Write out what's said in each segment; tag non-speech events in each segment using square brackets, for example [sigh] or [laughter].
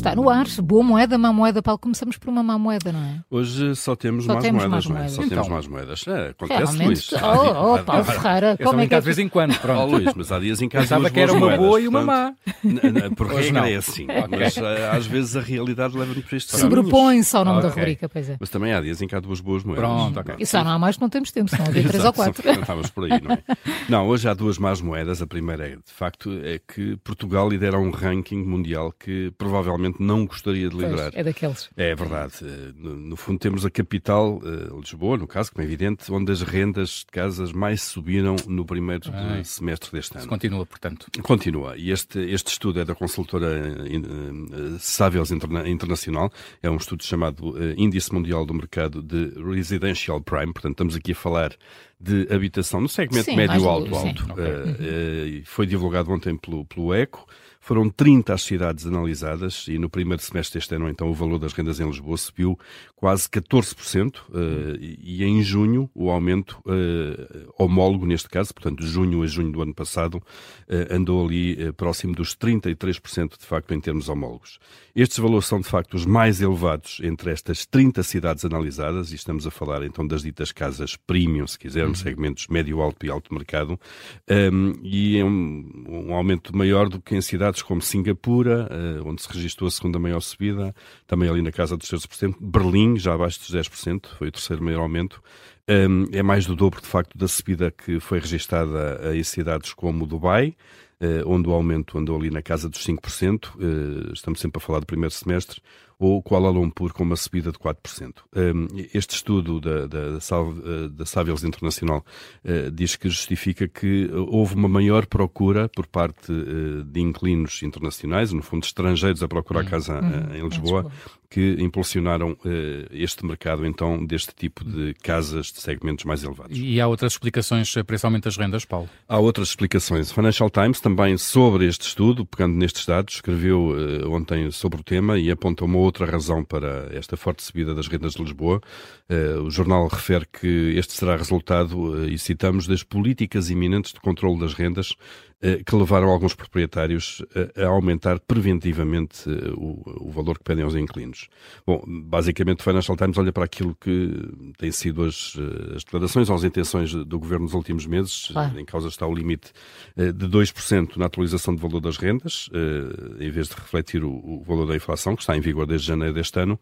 está no ar. Boa moeda, má moeda. Paulo, começamos por uma má moeda, não é? Hoje só temos Só más temos moedas, não é? moedas. Só Então. temos más moedas. É, acontece. Luís. Oh, oh, Paulo Ferreira, como é que é de vez em quando, pronto. Luís, mas há dias em que há Pensava que era uma moedas, boa e uma n- Por regra não. é assim. [laughs] Mas ah, às vezes a realidade leva-nos para lado. Sobrepõe-se ao nome da rubrica, pois é. Mas também há dias em que há duas boas moedas. Pronto, ok. E só não há mais que não temos tempo, senão havia três ou quatro. não Estávamos por aí, não é? [laughs] Não, hoje há duas más moedas. A primeira é, de facto, é que Portugal lidera um ranking mundial que provavelmente não gostaria de Pois, liderar. é daqueles. É verdade. Eh, No, no fundo, temos a capital, eh, Lisboa, no caso, como é evidente, onde as rendas de casas mais subiram no primeiro Ai. semestre deste Se ano. continua, portanto. Continua. E este, este estudo é da consultora eh, Savills Interna- Internacional. É um estudo chamado Índice Mundial do Mercado de Residential Prime. Portanto, estamos aqui a falar de habitação no segmento Sim, mais médio do- alto sim. alto. Ok. Eh, e foi divulgado ontem pelo, pelo ECO. Foram 30 as cidades analisadas e no primeiro semestre deste ano, então, o valor das rendas em Lisboa subiu quase 14%, eh, e em junho o aumento eh, homólogo, neste caso, portanto, de junho a junho do ano passado, eh, andou ali próximo dos 33%, de facto, em termos homólogos. Estes valores são, de facto, os mais elevados entre estas 30 cidades analisadas, e estamos a falar, então, das ditas casas premium, se quisermos, segmentos médio, alto e alto mercado, um, e é um, um aumento maior do que em cidades como Singapura, eh, onde se registrou a segunda maior subida, também ali na casa dos 13%, Berlim, já abaixo dos 10%, foi o terceiro maior aumento, um, é mais do dobro, de facto, da subida que foi registada em cidades como Dubai, eh, onde o aumento andou ali na casa dos 5%, eh, estamos sempre a falar do primeiro semestre, ou Kuala Lumpur com uma subida de 4%. Um, Este estudo da, da, da eh, Savills Internacional eh, diz que justifica que houve uma maior procura por parte eh, de inquilinos internacionais, no fundo estrangeiros a procurar casa eh, em Lisboa. Que impulsionaram eh, este mercado então deste tipo de casas de segmentos mais elevados. E há outras explicações para esse aumento das rendas, Paulo? Há outras explicações. O Financial Times também sobre este estudo, pegando nestes dados, escreveu eh, ontem sobre o tema e aponta uma outra razão para esta forte subida das rendas de Lisboa. Eh, o jornal refere que este será resultado, eh, e citamos, das políticas iminentes de controle das rendas eh, que levaram alguns proprietários a, a aumentar preventivamente eh, o, o valor que pedem aos inquilinos. Bom, basicamente o Financial Times olha para aquilo que têm sido as, eh, as declarações, as intenções do governo nos últimos meses. Claro. Em causa está o limite eh, de 2% na atualização do valor das rendas, eh, em vez de refletir o, o valor da inflação, que está em vigor desde janeiro deste ano.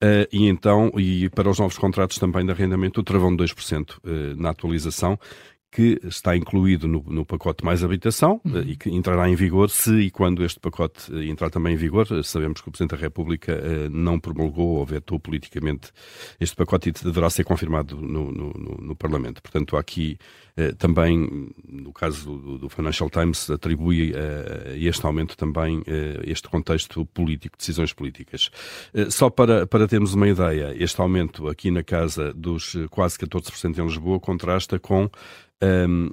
Eh, E então, e para os novos contratos também de arrendamento, o travão de 2% eh, na atualização que está incluído no, no pacote mais habitação eh, e que entrará em vigor se e quando este pacote eh, entrar também em vigor. Sabemos que o Presidente da República eh, não promulgou ou vetou politicamente este pacote e deverá ser confirmado no, no- no- Parlamento. Portanto, há aqui eh, também, no caso do, do Financial Times, atribui a este aumento também este contexto político, decisões políticas. Só para, para termos uma ideia, este aumento aqui na casa dos quase 14% em Lisboa contrasta com ehm,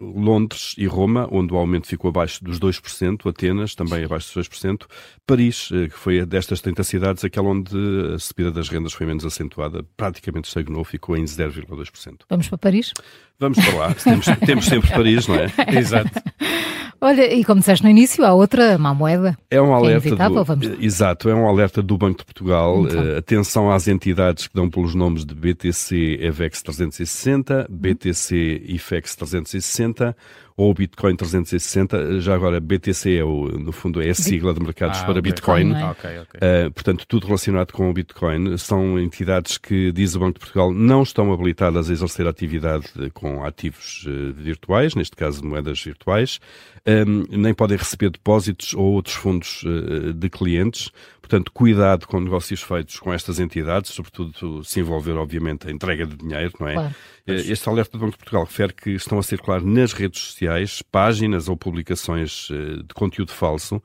Londres e Roma, onde o aumento ficou abaixo dos 2%, Atenas também abaixo dos 2%, Paris, eh, que foi destas 30 cidades aquela onde a subida das rendas foi menos acentuada, praticamente estagnou, ficou em 0,2%. Vamos para Paris? Vamos para lá, temos, temos sempre Paris, não é? [laughs] Exato. Olha, e como disseste no início, há outra má moeda. É um alerta inevitável, do, vamos- Exato, é um alerta do Banco de Portugal. Então. Eh, atenção às entidades que dão pelos nomes de BTC EVEX 360, BTC IFEX 360 ou Bitcoin 360. Já agora, BTC é o, no fundo é a sigla de mercados Ah, para ok. Bitcoin. Não é? Ok, ok. Uh, portanto, tudo relacionado com o Bitcoin. São entidades que, diz o Banco de Portugal, não estão habilitadas a exercer atividade com ativos eh, virtuais, neste caso moedas virtuais, um, nem podem receber depósitos ou outros fundos eh, de clientes. Portanto, cuidado com negócios feitos com estas entidades, sobretudo se envolver, obviamente, a entrega de dinheiro, não é? Claro. Eh, Este alerta do Banco de Portugal refere que estão a circular nas redes sociais páginas ou publicações eh, de conteúdo falso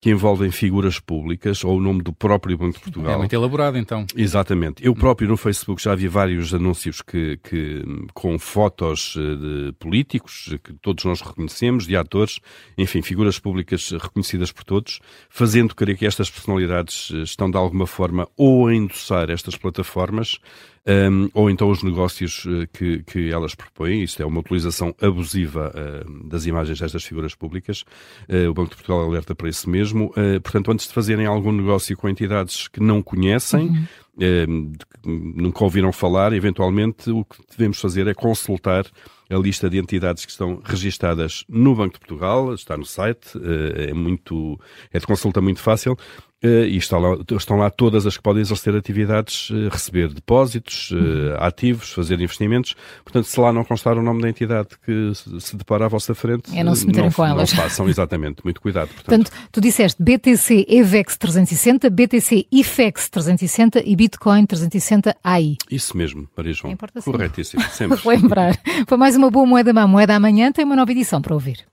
que envolvem figuras públicas ou o nome do próprio Banco de É Portugal. muito elaborado, então. Exatamente. Eu próprio no Facebook já vi vários anúncios que, que com fotos eh, de políticos, eh, que todos nós reconhecemos, de atores, enfim, figuras públicas reconhecidas por todos, fazendo crer que estas personalidades estão de alguma forma ou a endossar estas plataformas um, ou então os negócios uh, que, que elas propõem. Isto é uma utilização abusiva uh, das imagens destas figuras públicas. Uh, o Banco de Portugal alerta para isso mesmo. portanto, antes de fazerem algum negócio com entidades que não conhecem, uhum. nunca ouviram falar, eventualmente o que devemos fazer é consultar a lista de entidades que estão registadas no Banco de Portugal, está no site, é muito, é de consulta muito fácil. Uh, e está lá, estão lá todas as que podem exercer atividades, uh, receber depósitos, uh, ativos, fazer investimentos. Portanto, se lá não constar o nome da entidade que se, se depara à vossa frente, é não se meterem com elas. Não façam, exatamente. Muito cuidado. Portanto. portanto, tu disseste BTC EVEX 360, BTC IFEX 360 e Bitcoin 360 AI. Isso mesmo, Maria João. Importa Corretíssimo, sempre. [laughs] Lembrar. Foi mais uma boa moeda má moeda. Amanhã tem uma nova edição para ouvir.